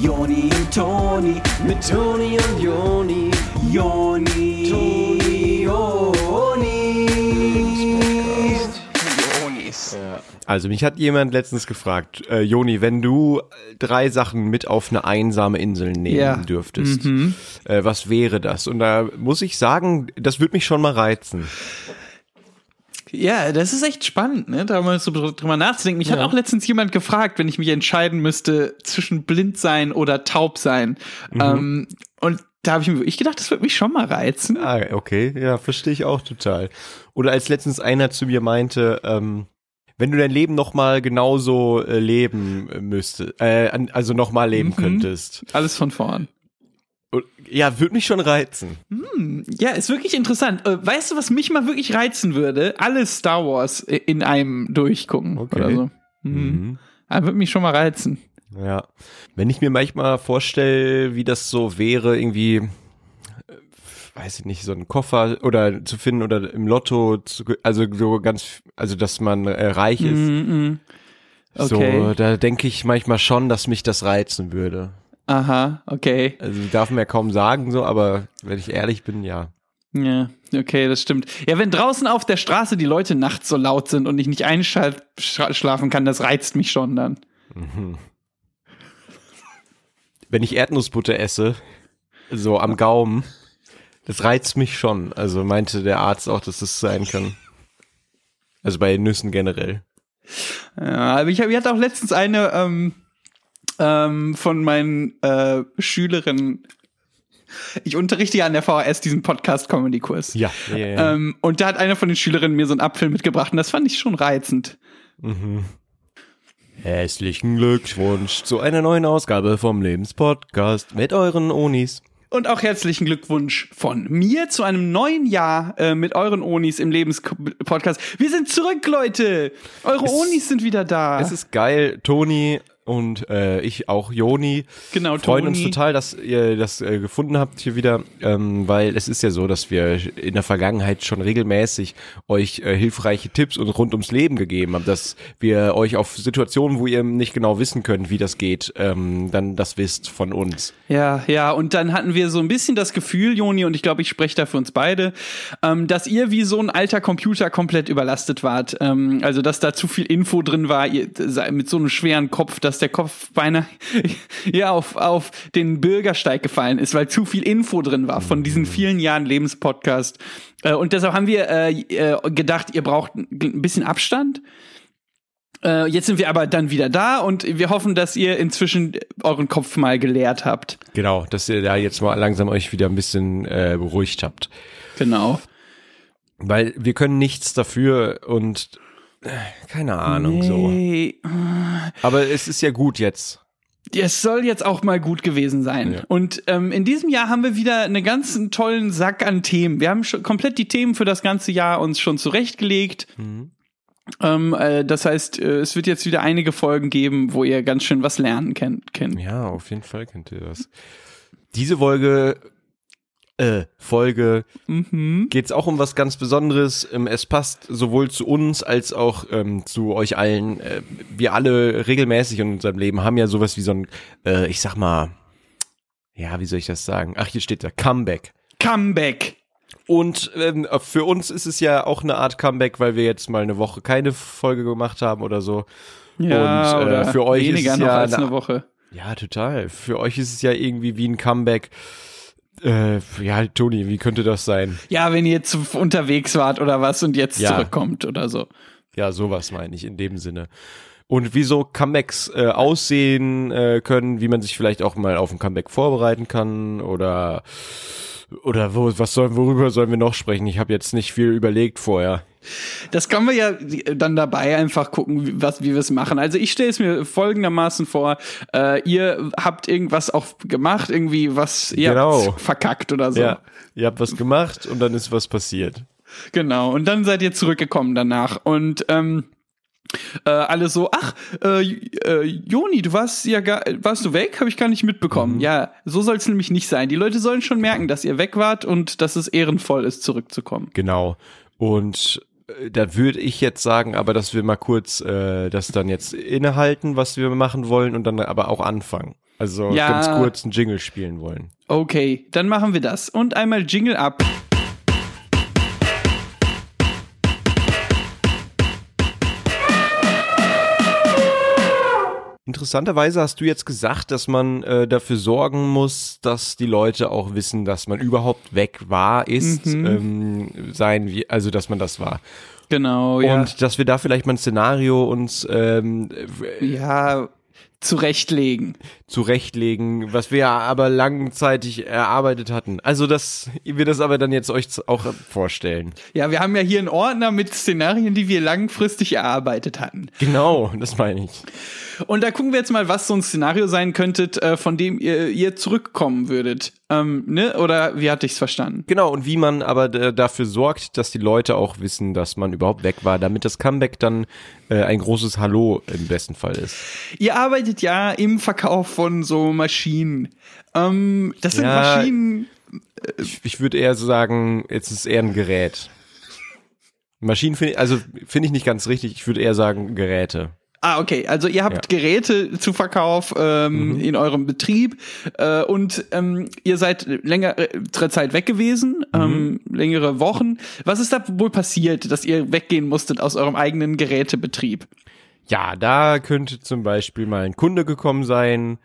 Joni und Toni, mit Toni und Joni, Joni, Toni, Joni. Also mich hat jemand letztens gefragt, äh, Joni, wenn du drei Sachen mit auf eine einsame Insel nehmen Ja. dürftest, äh, was wäre das? Und da muss ich sagen, das würde mich schon mal reizen. Ja, das ist echt spannend, ne? da mal so drüber nachzudenken. Mich hat auch letztens jemand gefragt, wenn ich mich entscheiden müsste zwischen blind sein oder taub sein. Ähm, und da habe ich mir wirklich gedacht, das würde mich schon mal reizen. Ah, okay, ja, verstehe ich auch total. Oder als letztens einer zu mir meinte, ähm, wenn du dein Leben noch mal genauso äh, leben müsstest, äh, also noch mal leben könntest, Alles von vorn. Ja, würde mich schon reizen. Ja, ist wirklich interessant. Äh, weißt du, was mich mal wirklich reizen würde? Alle Star Wars in einem durchgucken Okay. oder so. Mhm. Ah, würde mich schon mal reizen. Ja. Wenn ich mir manchmal vorstelle, wie das so wäre, irgendwie, äh, weiß ich nicht, so einen Koffer oder zu finden oder im Lotto, zu, also so ganz, also dass man äh, reich ist. Mhm. So, Okay. da denke ich manchmal schon, dass mich das reizen würde. Aha, okay. Also darf man ja kaum sagen, so, aber wenn ich ehrlich bin, ja. Ja, okay, das stimmt. Ja, wenn draußen auf der Straße die Leute nachts so laut sind und ich nicht einschlafen kann, das reizt mich schon dann. Wenn ich Erdnussbutter esse, so am Gaumen, das reizt mich schon. Also meinte der Arzt auch, dass das sein kann. Also bei Nüssen generell. Ja, aber ich, hab- ich hatte auch letztens eine ähm, ähm, von meinen äh, Schülerinnen. Ich unterrichte ja an der VHS diesen Podcast-Comedy-Kurs. Ja. ja, ja. Ähm, und da hat eine von den Schülerinnen mir so einen Apfel mitgebracht und das fand ich schon reizend. Herzlichen Glückwunsch zu einer neuen Ausgabe vom Lebenspodcast mit euren Onis. Und auch herzlichen Glückwunsch von mir zu einem neuen Jahr äh, mit euren Onis im Lebenspodcast. Wir sind zurück, Leute! Eure Onis sind wieder da. Es ist geil, Toni und äh, ich auch Joni. Genau, freuen Toni. uns total, dass ihr das äh, gefunden habt hier wieder, ähm, weil es ist ja so, dass wir in der Vergangenheit schon regelmäßig euch äh, hilfreiche Tipps und rund ums Leben gegeben haben, dass wir euch auf Situationen, wo ihr nicht genau wissen könnt, wie das geht, ähm, dann das wisst von uns. Ja, ja, und dann hatten wir so ein bisschen das Gefühl, Joni, und ich glaube, ich spreche da für uns beide, ähm, dass ihr wie so ein alter Computer komplett überlastet wart. Ähm, also, dass da zu viel Info drin war, ihr, mit so einem schweren Kopf, dass der Kopf beinahe ja, auf, auf den Bürgersteig gefallen ist, weil zu viel Info drin war von diesen vielen Jahren Lebenspodcast. Äh, und deshalb haben wir äh, äh, gedacht, ihr braucht ein bisschen Abstand. Äh, jetzt sind wir aber dann wieder da und wir hoffen, dass ihr inzwischen euren Kopf mal geleert habt. Genau, dass ihr da jetzt mal langsam euch wieder ein bisschen äh, beruhigt habt. Genau. Weil wir können nichts dafür und keine Ahnung so. Nee. Aber es ist ja gut jetzt. Es soll jetzt auch mal gut gewesen sein. Ja. Und ähm, in diesem Jahr haben wir wieder einen ganzen tollen Sack an Themen. Wir haben schon komplett die Themen für das ganze Jahr uns schon zurechtgelegt. Ähm, äh, das heißt, äh, es wird jetzt wieder einige Folgen geben, wo ihr ganz schön was lernen kennt. kennt. Ja, auf jeden Fall kennt ihr das. Diese Folge, äh, Folge Mhm. geht's auch um was ganz Besonderes. Ähm, es passt sowohl zu uns als auch ähm, zu euch allen. Äh, wir alle regelmäßig in unserem Leben haben ja sowas wie so ein, äh, ich sag mal, ja, wie soll ich das sagen? Ach, hier steht da Comeback. Comeback. Und ähm, für uns ist es ja auch eine Art Comeback, weil wir jetzt mal eine Woche keine Folge gemacht haben oder so. Ja, Und, äh, oder für euch ist weniger es noch ja als eine Woche. Ja, total. Für euch ist es ja irgendwie wie ein Comeback. Äh, ja, Toni, wie könnte das sein? Ja, wenn ihr jetzt unterwegs wart oder was und jetzt Ja. zurückkommt oder so. Ja, sowas meine ich in dem Sinne. Und wie so Comebacks äh, aussehen äh, können, wie man sich vielleicht auch mal auf ein Comeback vorbereiten kann oder oder wo, was sollen, worüber sollen wir noch sprechen? Ich habe jetzt nicht viel überlegt vorher. Das können wir ja dann dabei einfach gucken, wie- was, wie wir es machen. Also ich stelle es mir folgendermaßen vor, äh, ihr habt irgendwas auch gemacht, irgendwie was ihr Genau. habt verkackt oder so. Ja, ihr habt was gemacht und dann ist was passiert. Genau. Und dann seid ihr zurückgekommen danach. Und ähm, äh, alle so, ach, äh, äh, Joni, du warst ja gar, warst du weg? Habe ich gar nicht mitbekommen. Mhm. Ja, so soll es nämlich nicht sein. Die Leute sollen schon merken, dass ihr weg wart und dass es ehrenvoll ist, zurückzukommen. Genau. Und äh, da würde ich jetzt sagen, aber dass wir mal kurz äh, das dann jetzt innehalten, was wir machen wollen und dann aber auch anfangen. Also Ja. ganz kurz einen Jingle spielen wollen. Okay, dann machen wir das. Und einmal Jingle ab. Interessanterweise hast du jetzt gesagt, dass man äh, dafür sorgen muss, dass die Leute auch wissen, dass man überhaupt weg war, ist, ähm, sein, wie, also dass man das war. Genau, ja. Und dass wir da vielleicht mal ein Szenario uns ähm, ja, zurechtlegen. Zurechtlegen, was wir ja aber langzeitig erarbeitet hatten. Also dass wir das aber dann jetzt euch auch vorstellen. Ja, wir haben ja hier einen Ordner mit Szenarien, die wir langfristig erarbeitet hatten. Genau, das meine ich. Und da gucken wir jetzt mal, was so ein Szenario sein könnte, äh, von dem ihr, ihr zurückkommen würdet. Ähm, ne? Oder wie hatte ich's verstanden? Genau, und wie man aber dafür sorgt, dass die Leute auch wissen, dass man überhaupt weg war, damit das Comeback dann äh, ein großes Hallo im besten Fall ist. Ihr arbeitet ja im Verkauf von so Maschinen. Ähm, das sind Ja. Maschinen. Ich, ich würde eher sagen, jetzt ist eher ein Gerät. Maschinen finde ich, also finde ich nicht ganz richtig, ich würde eher sagen Geräte. Ah, okay. Also ihr habt Ja. Geräte zu Verkauf ähm, in eurem Betrieb äh, und ähm, ihr seid längere Zeit weg gewesen, ähm, längere Wochen. Was ist da wohl passiert, dass ihr weggehen musstet aus eurem eigenen Gerätebetrieb? Ja, da könnte zum Beispiel mal ein Kunde gekommen sein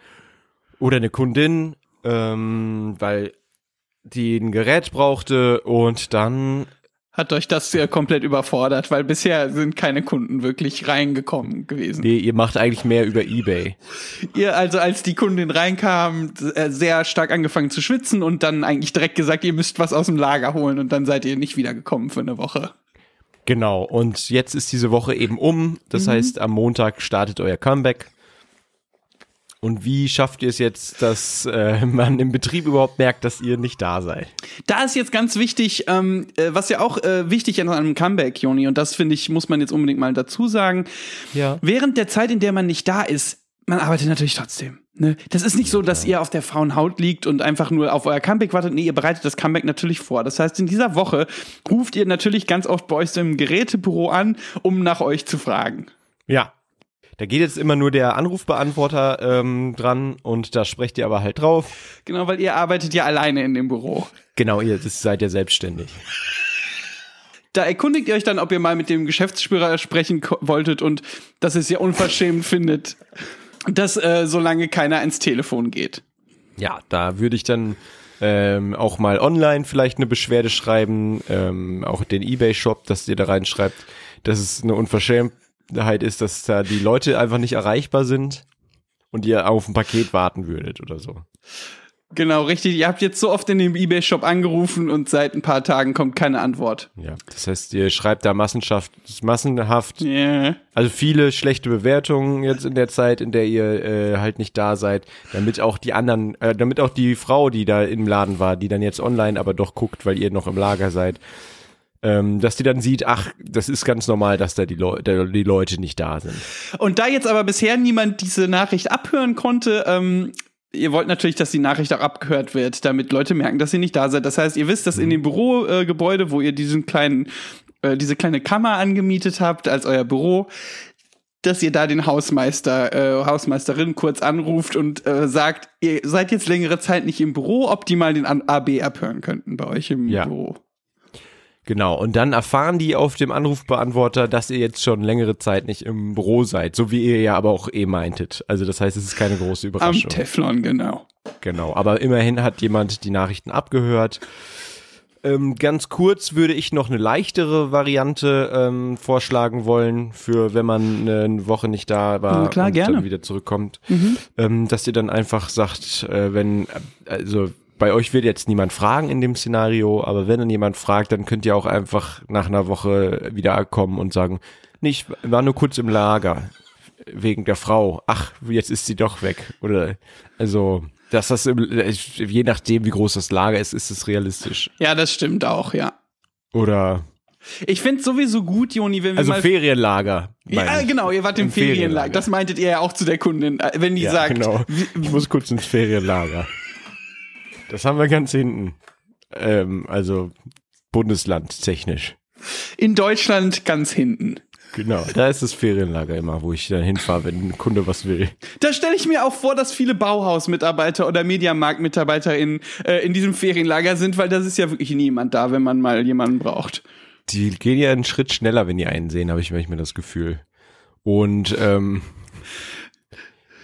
oder eine Kundin, ähm, weil die ein Gerät brauchte und dann Hat euch das äh, komplett überfordert, weil bisher sind keine Kunden wirklich reingekommen gewesen. nee, ihr macht eigentlich mehr über eBay. Ihr also, als die Kundin reinkam, äh, sehr stark angefangen zu schwitzen und dann eigentlich direkt gesagt, ihr müsst was aus dem Lager holen und dann seid ihr nicht wiedergekommen für eine Woche. Genau, und jetzt ist diese Woche eben um. Das heißt, am Montag startet euer Comeback. Und wie schafft ihr es jetzt, dass äh, man im Betrieb überhaupt merkt, dass ihr nicht da seid? Da ist jetzt ganz wichtig, ähm, äh, was ja auch äh, wichtig ist an einem Comeback, Joni, und das finde ich, muss man jetzt unbedingt mal dazu sagen. Ja. Während der Zeit, in der man nicht da ist, man arbeitet natürlich trotzdem. Ne? Das ist nicht so, dass ihr auf der faulen Haut liegt und einfach nur auf euer Comeback wartet. Nee, ihr bereitet das Comeback natürlich vor. Das heißt, in dieser Woche ruft ihr natürlich ganz oft bei euch im Gerätebüro an, um nach euch zu fragen. Ja. Da geht jetzt immer nur der Anrufbeantworter ähm, dran und da sprecht ihr aber halt drauf. Genau, weil ihr arbeitet ja alleine in dem Büro. Genau, ihr das seid ja selbstständig. Da erkundigt ihr euch dann, ob ihr mal mit dem Geschäftsführer sprechen wolltet und dass ihr es ja unverschämt findet, dass äh, so lange keiner ins Telefon geht. Ja, da würde ich dann ähm, auch mal online vielleicht eine Beschwerde schreiben, ähm, auch den Ebay-Shop, dass ihr da reinschreibt, dass es eine Unverschämtheit ist, dass da die Leute einfach nicht erreichbar sind und ihr auf ein Paket warten würdet oder so. Genau, richtig. Ihr habt jetzt so oft in dem Ebay-Shop angerufen und seit ein paar Tagen kommt keine Antwort. Ja, das heißt, ihr schreibt da Massenschaft, massenhaft, Yeah. also viele schlechte Bewertungen jetzt in der Zeit, in der ihr äh, halt nicht da seid, damit auch die anderen, äh, damit auch die Frau, die da im Laden war, die dann jetzt online aber doch guckt, weil ihr noch im Lager seid, ähm, dass die dann sieht, ach, das ist ganz normal, dass da die, Leu da die Leute nicht da sind. Und da jetzt aber bisher niemand diese Nachricht abhören konnte, ähm, ihr wollt natürlich, dass die Nachricht auch abgehört wird, damit Leute merken, dass ihr nicht da seid. Das heißt, ihr wisst, dass in dem Bürogebäude, äh, wo ihr diesen kleinen, äh, diese kleine Kammer angemietet habt als euer Büro, dass ihr da den Hausmeister, äh, Hausmeisterin kurz anruft und äh, sagt, ihr seid jetzt längere Zeit nicht im Büro, ob die mal den AB abhören könnten bei euch im Ja. Büro. Genau, und dann erfahren die auf dem Anrufbeantworter, dass ihr jetzt schon längere Zeit nicht im Büro seid, so wie ihr ja aber auch eh meintet. Also das heißt, es ist keine große Am Überraschung. Teflon, genau. Genau, aber immerhin hat jemand die Nachrichten abgehört. Ähm, ganz kurz würde ich noch eine leichtere Variante ähm, vorschlagen wollen, für wenn man eine Woche nicht da war klar, und gerne. dann wieder zurückkommt. Ähm, dass ihr dann einfach sagt, äh, wenn, also bei euch wird jetzt niemand fragen in dem Szenario, aber wenn dann jemand fragt, dann könnt ihr auch einfach nach einer Woche wieder kommen und sagen, nee, ich war nur kurz im Lager wegen der Frau. Ach, jetzt ist sie doch weg. Oder also, dass das im, je nachdem, wie groß das Lager ist, ist es realistisch. Ja, das stimmt auch, ja. Oder Ich find's sowieso gut, Joni, wenn wir also mal Ferienlager. Ja, genau, ihr wart im, Im Ferienlager. Ferienlager. Das meintet ihr ja auch zu der Kundin, äh, wenn die Ja, sagt, genau. Ich muss kurz ins Ferienlager. Das haben wir ganz hinten. Ähm, also Bundesland technisch. In Deutschland ganz hinten. Genau, da ist das Ferienlager immer, wo ich dann hinfahre, wenn ein Kunde was will. Da stelle ich mir auch vor, dass viele Bauhaus-Mitarbeiter oder Mediamarkt-MitarbeiterInnen äh, in diesem Ferienlager sind, weil das ist ja wirklich niemand da, wenn man mal jemanden braucht. Die gehen ja einen Schritt schneller, wenn die einen sehen, habe ich manchmal das Gefühl. Und ähm,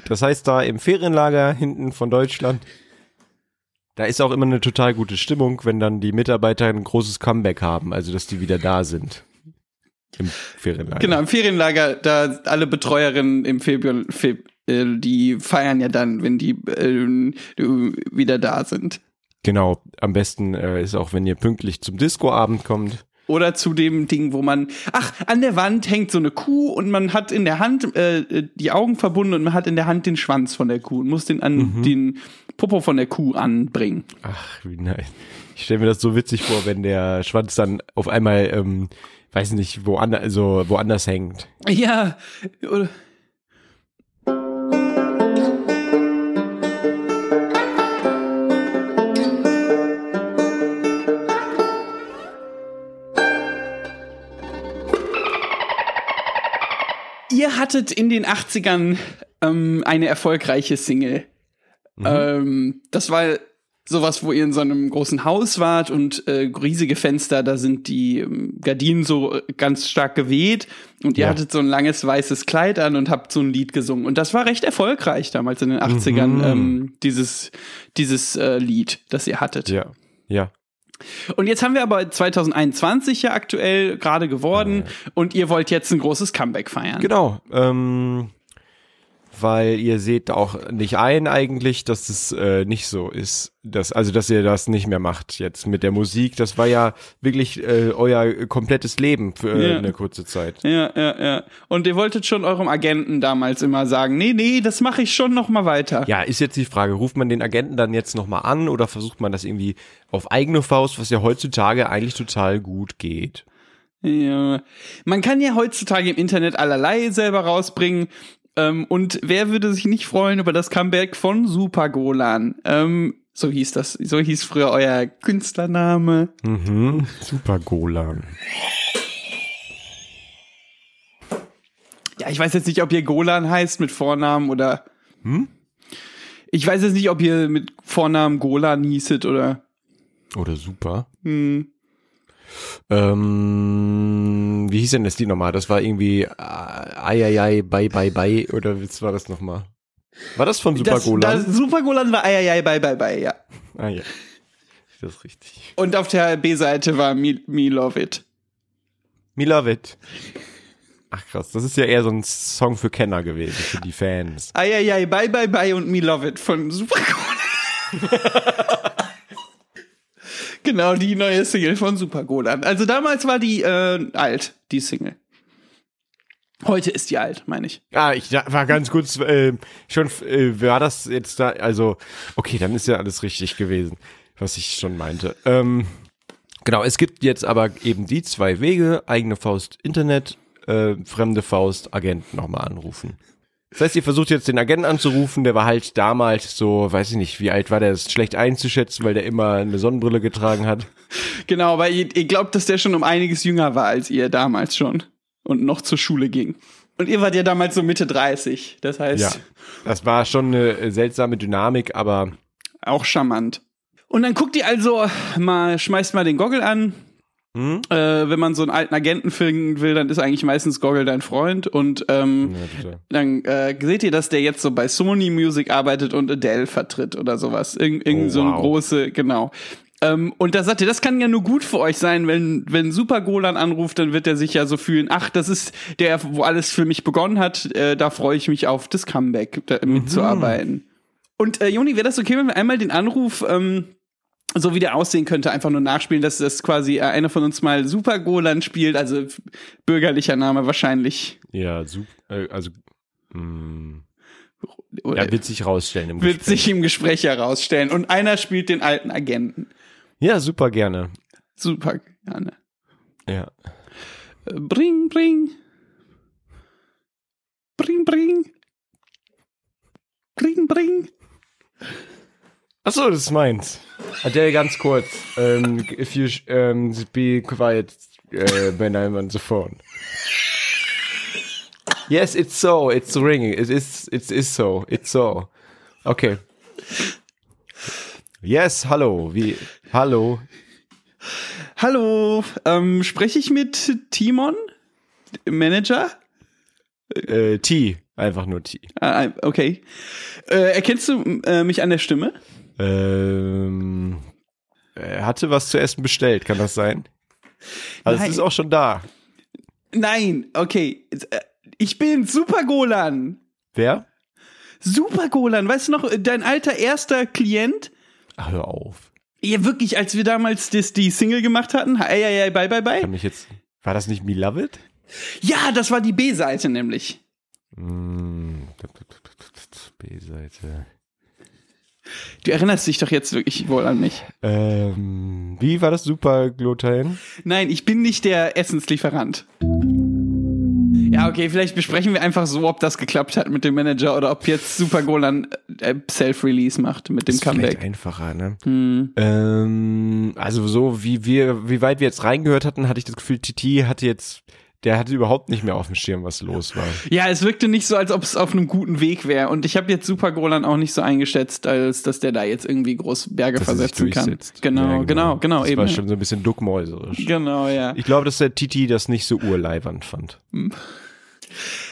das heißt, da im Ferienlager hinten von Deutschland, da ist auch immer eine total gute Stimmung, wenn dann die Mitarbeiter ein großes Comeback haben, also dass die wieder da sind. Im Ferienlager. Genau, im Ferienlager, da alle Betreuerinnen im Februar, Feb, äh, die feiern ja dann, wenn die äh, wieder da sind. Genau, am besten äh, ist auch, wenn ihr pünktlich zum Discoabend kommt. Oder zu dem Ding, wo man, ach, an der Wand hängt so eine Kuh und man hat in der Hand äh, die Augen verbunden und man hat in der Hand den Schwanz von der Kuh und muss den an den Popo von der Kuh anbringen. Ach, wie nice. Ich stelle mir das so witzig vor, wenn der Schwanz dann auf einmal, ähm, weiß nicht, woanders, also woanders hängt. Ja, oder, hattet in den 80ern ähm, eine erfolgreiche Single. Ähm, das war sowas, wo ihr in so einem großen Haus wart und äh, riesige Fenster, da sind die ähm, Gardinen so äh, ganz stark geweht und ihr Ja. hattet so ein langes weißes Kleid an und habt so ein Lied gesungen. Und das war recht erfolgreich damals in den 80ern, ähm, dieses, dieses äh, Lied, das ihr hattet. Ja, ja. Und jetzt haben wir aber 2021 ja aktuell gerade geworden und ihr wollt jetzt ein großes Comeback feiern. Genau. Ähm, weil ihr seht auch nicht ein eigentlich, dass es äh, nicht so ist, dass also dass ihr das nicht mehr macht jetzt mit der Musik. Das war ja wirklich äh, euer komplettes Leben für äh, Ja. eine kurze Zeit. Ja, ja, ja. Und ihr wolltet schon eurem Agenten damals immer sagen, nee, nee, das mache ich schon noch mal weiter. Ja, ist jetzt die Frage, ruft man den Agenten dann jetzt nochmal an oder versucht man das irgendwie auf eigene Faust, was ja heutzutage eigentlich total gut geht? Ja. Man kann ja heutzutage im Internet allerlei selber rausbringen. Ähm, und wer würde sich nicht freuen über das Comeback von Super Golan? Ähm, so hieß das, so hieß früher euer Künstlername. Mhm. Super Golan. Ja, ich weiß jetzt nicht, ob ihr Golan heißt mit Vornamen oder. Hm? Ich weiß jetzt nicht, ob ihr mit Vornamen Golan hießet oder. Oder super. Hm. Ähm, wie hieß denn das Lied nochmal? Das war irgendwie äh, Eieiei, bye bye bye oder was war das nochmal? War das von Super Das, Golan? das Super Golan war Eieiei, bye, bye, bye, ja. ah ja. Das ist richtig. Und auf der B-Seite war Me, Me Love It. Me love it. Ach krass, das ist ja eher so ein Song für Kenner gewesen, für die Fans. Eieiei, bye, bye, bye und Me Love It von Super Golan. genau, die neue Single von Super Golan. Also damals war die äh, alt, die Single. Heute ist die alt, meine ich. Ah, ich war ganz kurz äh, schon, äh, war das jetzt da, also, okay, dann ist ja alles richtig gewesen, was ich schon meinte. Ähm, genau, es gibt jetzt aber eben die zwei Wege, eigene Faust Internet, äh, fremde Faust Agent nochmal anrufen. Das heißt, ihr versucht jetzt den Agenten anzurufen, der war halt damals so, weiß ich nicht, wie alt war der, ist schlecht einzuschätzen, weil der immer eine Sonnenbrille getragen hat. Genau, weil ihr, ihr glaubt, dass der schon um einiges jünger war als ihr damals schon und noch zur Schule ging. Und ihr wart ja damals so Mitte 30, das heißt Ja, das war schon eine seltsame Dynamik, aber auch charmant. Und dann guckt ihr also mal, schmeißt mal den Goggle an. Hm? Äh, wenn man so einen alten Agenten finden will, dann ist eigentlich meistens Goggle dein Freund. Und ähm, ja, dann äh, seht ihr, dass der jetzt so bei Sony Music arbeitet und Adele vertritt oder sowas. Irgend, irgend Oh, so eine wow. große, genau. Ähm, und da sagt ihr, das kann ja nur gut für euch sein, wenn, wenn Super Golan anruft, dann wird er sich ja so fühlen, ach, das ist der, wo alles für mich begonnen hat, äh, da freue ich mich auf das Comeback da, mitzuarbeiten. Und äh, Joni, wäre das okay, wenn wir einmal den Anruf, ähm, so wie der aussehen könnte, einfach nur nachspielen, dass das quasi äh, einer von uns mal Super Golan spielt, also bürgerlicher Name wahrscheinlich. Ja, super. Äh, also, mh, Oder ja, wird sich rausstellen im wird Gespräch. sich im Gespräch herausstellen. Und einer spielt den alten Agenten. Ja, super gerne. Super gerne. Ja. Äh, Bring, bring. Bring, bring. Bring, bring. Achso, das ist meins. Adele, ganz kurz. Ähm, if you sh- ähm, be quiet uh, when I'm on the phone. Yes, it's so. It's ringing. It is. It is so. It's so. Okay. Yes, hallo. Wie? Hallo. Hallo, ähm, spreche ich mit Timon, Manager? Äh, T. Einfach nur T. Ah, okay. Äh, erkennst du äh, mich an der Stimme? Ähm, er hatte was zu essen bestellt, kann das sein? Also Nein. es ist auch schon da. Nein, okay. Äh, Ich bin Super Golan. Wer? Super Golan, weißt du noch, dein alter erster Klient? Ach, hör auf. Ja, wirklich, als wir damals das, die Single gemacht hatten. Ei, ei, ei, bye, bye, bye. Kann mich jetzt. War das nicht Me Love It? Ja, das war die B-Seite nämlich. Hm, B-Seite. Du erinnerst dich doch jetzt wirklich wohl an mich. Ähm, wie war das Super Glutein? Nein, ich bin nicht der Essenslieferant. Ja, okay, vielleicht besprechen wir einfach so, ob das geklappt hat mit dem Manager oder ob jetzt Super Golan äh, Self-Release macht mit dem ist vielleicht Comeback. einfacher, ne? Hm. Ähm, also so wie wir, wie weit wir jetzt reingehört hatten, hatte ich das Gefühl, Titi hatte jetzt, der hatte überhaupt nicht mehr auf dem Schirm, was los war. Ja, es wirkte nicht so, als ob es auf einem guten Weg wäre. Und ich habe jetzt Super Golan auch nicht so eingeschätzt, als dass der da jetzt irgendwie groß Berge Dass er versetzen kann. Genau, Ja, genau, genau, Das eben. war schon so ein bisschen duckmäuserisch. Genau, ja. Ich glaube, dass der Titi das nicht so urleibernd fand.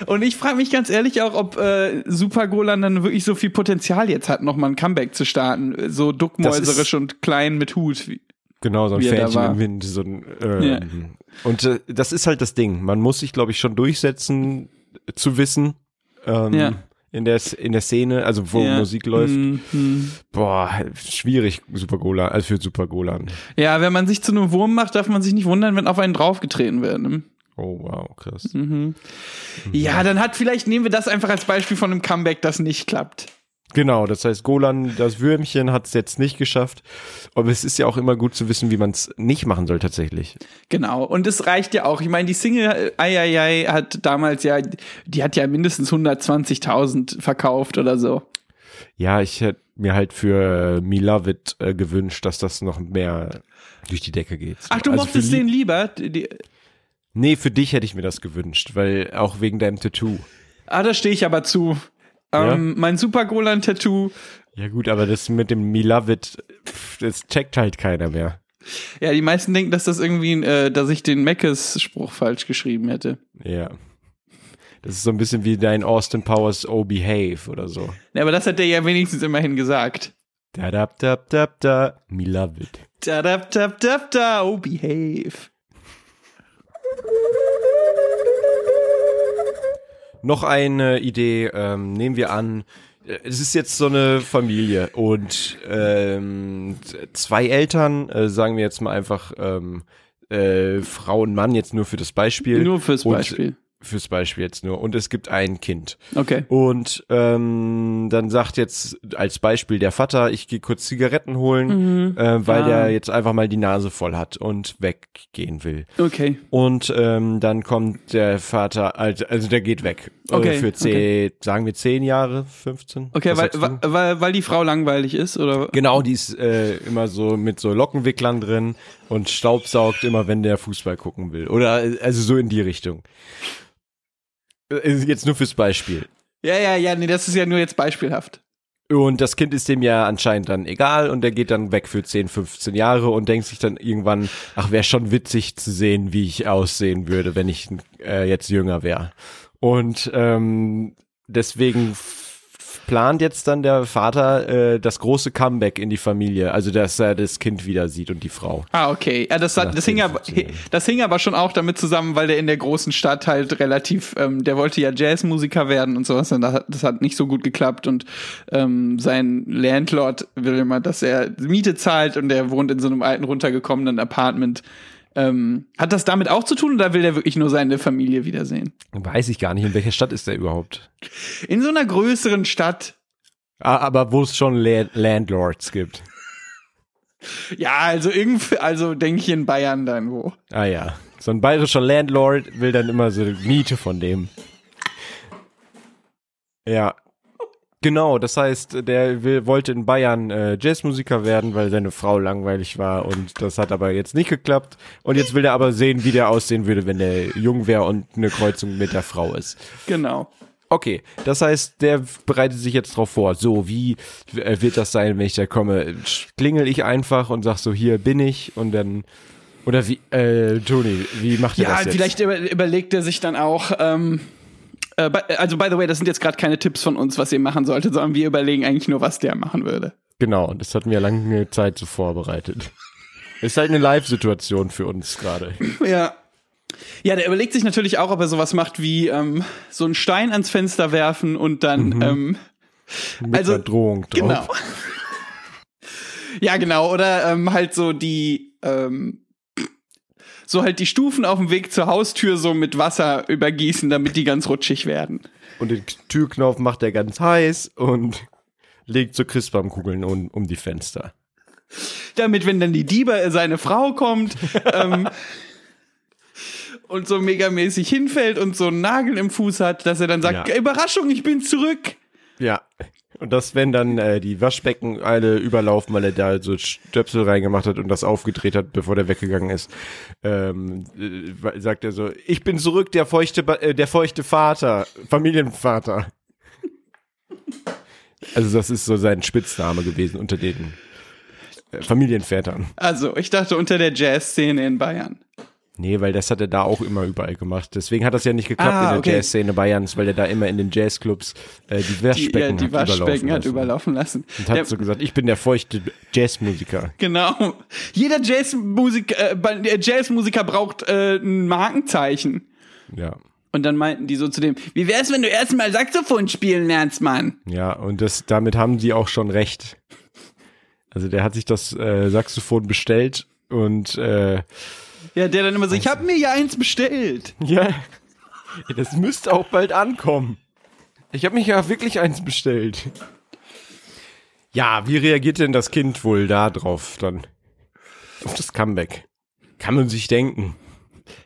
Und ich frage mich ganz ehrlich auch, ob äh, Super Golan dann wirklich so viel Potenzial jetzt hat, nochmal ein Comeback zu starten. So duckmäuserisch und klein mit Hut. Wie- Genau, so ein Fähnchen im Wind. So ein, ähm, Ja. Und äh, das ist halt das Ding. Man muss sich, glaube ich, schon durchsetzen, zu wissen, ähm, Ja. in, der, in der Szene, also wo Ja. Musik läuft. Hm, hm. Boah, schwierig, Super Golan, also für Super Golan. Ja, wenn man sich zu einem Wurm macht, darf man sich nicht wundern, wenn auf einen draufgetreten wird. Ne? Oh, wow, krass. Mhm. Ja, dann hat vielleicht, nehmen wir das einfach als Beispiel von einem Comeback, das nicht klappt. Genau, das heißt, Golan, das Würmchen, hat es jetzt nicht geschafft. Aber es ist ja auch immer gut zu wissen, wie man es nicht machen soll tatsächlich. Genau. Und es reicht ja auch. Ich meine, die Single Ai Ai Ai hat damals ja, die hat ja mindestens 120.000 verkauft oder so. Ja, ich hätte mir halt für äh, Me Love It äh, gewünscht, dass das noch mehr durch die Decke geht. Ach, du Also mochtest den lieber? Die, die, Nee, für dich hätte ich mir das gewünscht, weil auch wegen deinem Tattoo. ah, da stehe ich aber zu. Ähm, Mein Super Golan Tattoo. Ja gut, aber das mit dem Me Love It, pff, das checkt halt keiner mehr. Ja, die meisten denken, dass das irgendwie, äh, dass ich den Meckes-Spruch falsch geschrieben hätte. Ja. Das ist so ein bisschen wie dein Austin Powers Oh Behave oder so. Ja, aber das hat der ja wenigstens immerhin gesagt. Da da da da da, Me Love It. Da, da, da, da, da, oh, behave. Noch eine Idee, ähm, nehmen wir an, äh, es ist jetzt so eine Familie und ähm, zwei Eltern, äh, sagen wir jetzt mal einfach ähm, äh, Frau und Mann, jetzt nur für das Beispiel. Nur fürs Beispiel. Fürs Beispiel jetzt nur. Und es gibt ein Kind. Okay. Und ähm, dann sagt jetzt als Beispiel der Vater, ich gehe kurz Zigaretten holen, äh, weil Ah. der jetzt einfach mal die Nase voll hat und weggehen will. Okay. Und ähm, dann kommt der Vater, also, also der geht weg. Okay, Äh, für zehn, sagen wir zehn Jahre, 15? Okay, Was weil, weil, weil die Frau langweilig ist, oder? Genau, die ist äh, immer so mit so Lockenwicklern drin und staubsaugt immer, wenn der Fußball gucken will. Oder also so in die Richtung. Jetzt nur fürs Beispiel. Ja, ja, ja, nee, das ist ja nur jetzt beispielhaft. Und das Kind ist dem ja anscheinend dann egal und der geht dann weg für 10, 15 Jahre und denkt sich dann irgendwann, ach, wäre schon witzig zu sehen, wie ich aussehen würde, wenn ich äh, jetzt jünger wäre. Und ähm, deswegen plant jetzt dann der Vater äh, das große Comeback in die Familie, also dass er das Kind wieder sieht und die Frau. Ah, okay. Ja, das, hat, das, hing aber, 15 Jahren. das hing aber schon auch damit zusammen, weil der in der großen Stadt halt relativ, ähm, der wollte ja Jazzmusiker werden und sowas, und das hat, das hat nicht so gut geklappt und ähm, sein Landlord will immer, dass er Miete zahlt und der wohnt in so einem alten runtergekommenen Apartment. Ähm, hat das damit auch zu tun oder will der wirklich nur seine Familie wiedersehen? Weiß ich gar nicht, in welcher Stadt ist der überhaupt? In so einer größeren Stadt. Ah, aber wo es schon La Landlords gibt. Ja, also irgendwie, also denke ich in Bayern dann wo. Ah ja, so ein bayerischer Landlord will dann immer so Miete von dem. Ja. Genau, das heißt, der will, wollte in Bayern äh, Jazzmusiker werden, weil seine Frau langweilig war und das hat aber jetzt nicht geklappt. Und jetzt will er aber sehen, wie der aussehen würde, wenn der jung wäre und eine Kreuzung mit der Frau ist. Genau. Okay, das heißt, der bereitet sich jetzt drauf vor. So, wie äh, wird das sein, wenn ich da komme? Klingel ich einfach und sag so, hier bin ich und dann oder wie, äh, Toni, wie macht ihr Ja, das jetzt? vielleicht über, überlegt er sich dann auch, ähm, äh, also by the way, das sind jetzt gerade keine Tipps von uns, was ihr machen solltet, sondern wir überlegen eigentlich nur, was der machen würde. Genau, das hatten wir lange Zeit so vorbereitet. Ist halt eine Live-Situation für uns gerade. Ja. Ja, der überlegt sich natürlich auch, ob er sowas macht wie ähm, so einen Stein ans Fenster werfen und dann ähm, Mit Also, einer Drohung drauf. Genau. ja, genau. Oder ähm, halt so die, ähm, so halt die Stufen auf dem Weg zur Haustür so mit Wasser übergießen, damit die ganz rutschig werden. Und den Türknopf macht er ganz heiß und legt so Christbaumkugeln um, um die Fenster. Damit, wenn dann die Diebe, äh, seine Frau kommt, ähm, und so megamäßig hinfällt und so einen Nagel im Fuß hat, dass er dann sagt, Ja. Überraschung, ich bin zurück. Ja. Und das, wenn dann äh, die Waschbecken alle überlaufen, weil er da so Stöpsel reingemacht hat und das aufgedreht hat, bevor der weggegangen ist, ähm, äh, sagt er so, ich bin zurück, der feuchte, Ba- äh, der feuchte Vater, Familienvater. Also das ist so sein Spitzname gewesen unter den äh, Familienvätern. Also, ich dachte unter der Jazzszene in Bayern. Nee, weil das hat er da auch immer überall gemacht. Deswegen hat das ja nicht geklappt Ah, in der okay. Jazzszene Bayerns, weil er da immer in den Jazzclubs äh, die Die, Waschbecken, ja, die hat Waschbecken überlaufen hat lassen. überlaufen lassen. Und hat Der- so gesagt, ich bin der feuchte Jazzmusiker. Genau. Jeder Jazzmusik, äh, der Jazzmusiker braucht äh, ein Markenzeichen. Ja. Und dann meinten die so zu dem, wie wär's, wenn du erstmal Saxophon spielen lernst, Mann? Ja, und das, damit haben die auch schon recht. Also der hat sich das äh, Saxophon bestellt und äh, Ja, der dann immer so, ich hab mir ja eins bestellt. ja, das müsste auch bald ankommen. Ich habe mich ja wirklich eins bestellt. Ja, wie reagiert denn das Kind wohl da drauf dann? Auf das Comeback. Kann man sich denken.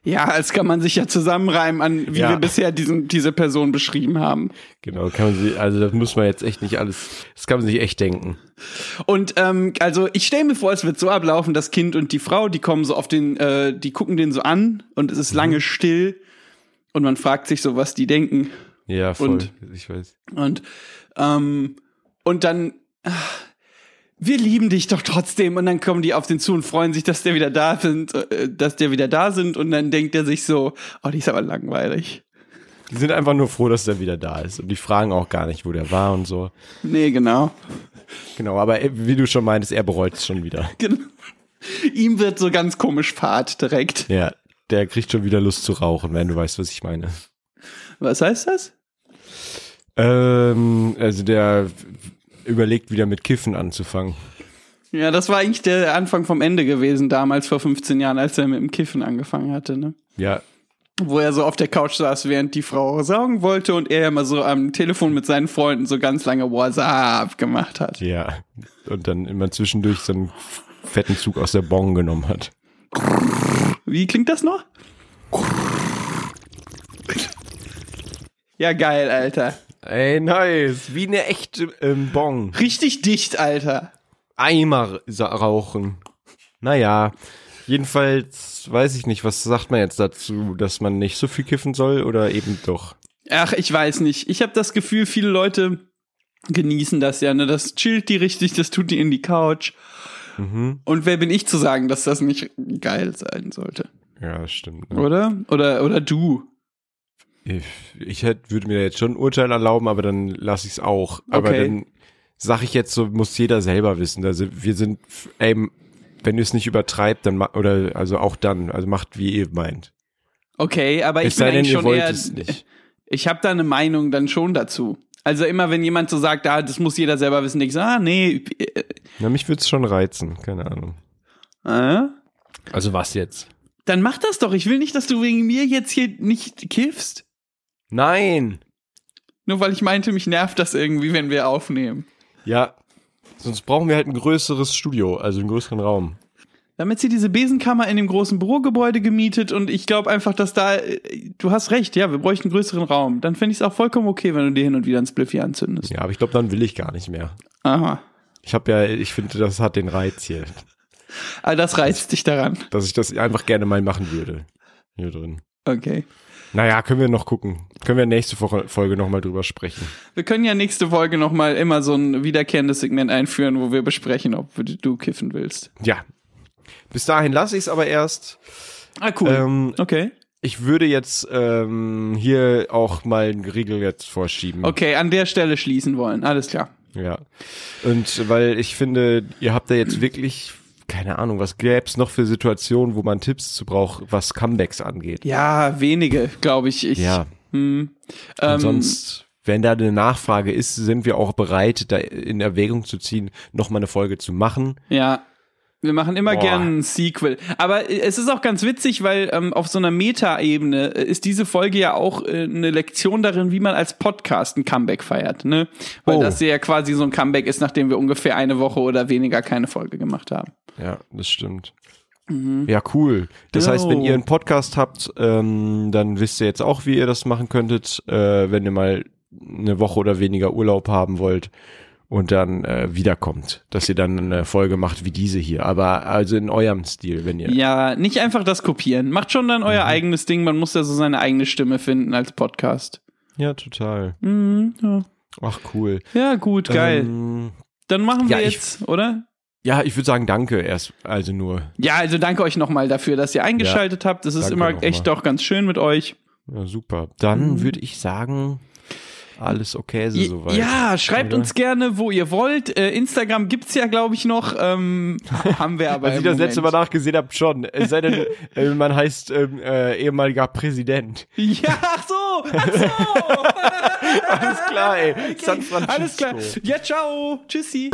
Ja, das kann man sich ja zusammenreimen an, wie Ja. wir bisher diesen, diese Person beschrieben haben. Genau, kann man sich, also das muss man jetzt echt nicht alles, das kann man sich echt denken. Und ähm, also ich stelle mir vor, es wird so ablaufen, das Kind und die Frau, die kommen so auf den, äh, die gucken den so an und es ist lange still und man fragt sich so, was die denken. Ja, voll. Und- ich weiß. Und, ähm, und dann, ach, wir lieben dich doch trotzdem. Und dann kommen die auf den zu und freuen sich, dass der wieder da sind, äh, dass der wieder da sind. Und dann denkt er sich so, oh, die ist aber langweilig. Die sind einfach nur froh, dass er wieder da ist. Und die fragen auch gar nicht, wo der war und so. Nee, genau. Genau, aber wie du schon meintest, er bereut es schon wieder. Gen- Ihm wird so ganz komisch Fahrt direkt. Ja, der kriegt schon wieder Lust zu rauchen, wenn du weißt, was ich meine. Was heißt das? Ähm, also der überlegt wieder mit Kiffen anzufangen. Ja, das war eigentlich der Anfang vom Ende gewesen, damals vor 15 Jahren, als er mit dem Kiffen angefangen hatte, ne? Ja, Wo er so auf der Couch saß, während die Frau saugen wollte und er immer so am Telefon mit seinen Freunden so ganz lange WhatsApp gemacht hat. ja. Und dann immer zwischendurch so einen fetten Zug aus der Bon genommen hat. Wie klingt das noch? Ja, geil, Alter. Ey, nice. Wie eine echte ähm, Bon. Richtig dicht, Alter. Eimer rauchen. Naja, jedenfalls weiß ich nicht, was sagt man jetzt dazu, dass man nicht so viel kiffen soll oder eben doch? Ach, ich weiß nicht. Ich habe das Gefühl, viele Leute genießen das ja, ne? Das chillt die richtig, das tut die in die Couch. Und wer bin ich zu sagen, dass das nicht geil sein sollte? Ja, stimmt. Ne? Oder? Oder, oder du? Ich, ich hätte, würde mir jetzt schon ein Urteil erlauben, aber dann lasse ich es auch. Aber Okay. dann sage ich jetzt so, muss jeder selber wissen. Also wir sind, ey, wenn ihr es nicht übertreibt, dann oder also auch dann, also macht wie ihr meint. Okay, aber ich Es bin sei denn, eigentlich ihr schon wollt eher, es nicht. ich habe da eine Meinung dann schon dazu. Also immer, wenn jemand so sagt, ah, das muss jeder selber wissen, ich so, ah, nee, äh, Na, mich würde es schon reizen, keine Ahnung. äh, Also was jetzt? dann mach das doch. Ich will nicht, dass du wegen mir jetzt hier nicht kiffst. Nein! Nur weil ich meinte, mich nervt das irgendwie, wenn wir aufnehmen. Ja, sonst brauchen wir halt ein größeres Studio, also einen größeren Raum. damit sie diese Besenkammer in dem großen Bürogebäude gemietet und ich glaube einfach, dass da, äh, du hast recht, ja, wir bräuchten einen größeren Raum. Dann fände ich es auch vollkommen okay, wenn du dir hin und wieder ein Spliffy anzündest. Ja, aber ich glaube, dann will ich gar nicht mehr. Aha. Ich habe ja, ich finde, das hat den Reiz hier, Ah, das reizt dich daran. dass ich das einfach gerne mal machen würde. Hier drin. Okay. Naja, können wir noch gucken. Können wir nächste Folge nochmal drüber sprechen. Wir können ja nächste Folge nochmal immer so ein wiederkehrendes Segment einführen, wo wir besprechen, ob du kiffen willst. Ja. Bis dahin lasse ich es aber erst. Ah, cool. Ähm, okay. ich würde jetzt ähm, hier auch mal einen Riegel jetzt vorschieben. Okay, an der Stelle schließen wollen. Alles klar. Ja. Und weil ich finde, ihr habt da jetzt wirklich, keine Ahnung, was gäb's noch für Situationen, wo man Tipps zu braucht, was Comebacks angeht. Ja, wenige, glaube ich. ich Ja. Hm, Und ähm, sonst, wenn da eine Nachfrage ist, sind wir auch bereit, da in Erwägung zu ziehen, nochmal eine Folge zu machen. Ja. Wir machen immer Boah. gern ein Sequel. Aber äh, es ist auch ganz witzig, weil ähm, auf so einer Meta-Ebene äh, ist diese Folge ja auch äh, eine Lektion darin, wie man als Podcast ein Comeback feiert. Ne? Weil Oh. das ja quasi so ein Comeback ist, nachdem wir ungefähr eine Woche oder weniger keine Folge gemacht haben. Ja, das stimmt. Ja, cool. Das heißt, wenn ihr einen Podcast habt, ähm, dann wisst ihr jetzt auch, wie ihr das machen könntet, äh, wenn ihr mal eine Woche oder weniger Urlaub haben wollt und dann äh, wiederkommt, dass ihr dann eine Folge macht wie diese hier. Aber also in eurem Stil, wenn ihr. Ja, nicht einfach das kopieren. Macht schon dann euer eigenes Ding. Man muss ja so seine eigene Stimme finden als Podcast. Ja, total. Mhm, ja. Ach, cool. ja, gut, geil. Ähm, dann machen wir ja, ich- jetzt, oder? ja, ich würde sagen, danke erst, also nur. Ja, also danke euch nochmal dafür, dass ihr eingeschaltet habt. Das ist immer echt auch ganz schön mit euch. Ja, super. Dann würde ich sagen, alles okay so soweit. Ja, schreibt Oder? uns gerne, wo ihr wollt. Äh, Instagram gibt's ja, glaube ich, noch. Ähm, haben wir aber. Als ich das letzte Mal Moment. nachgesehen habe, schon. Es sei denn, äh, man heißt ähm, äh, ehemaliger Präsident. Ja, ach so, ach so. Alles klar, ey. San Francisco. Alles klar. Ja, ciao. Tschüssi.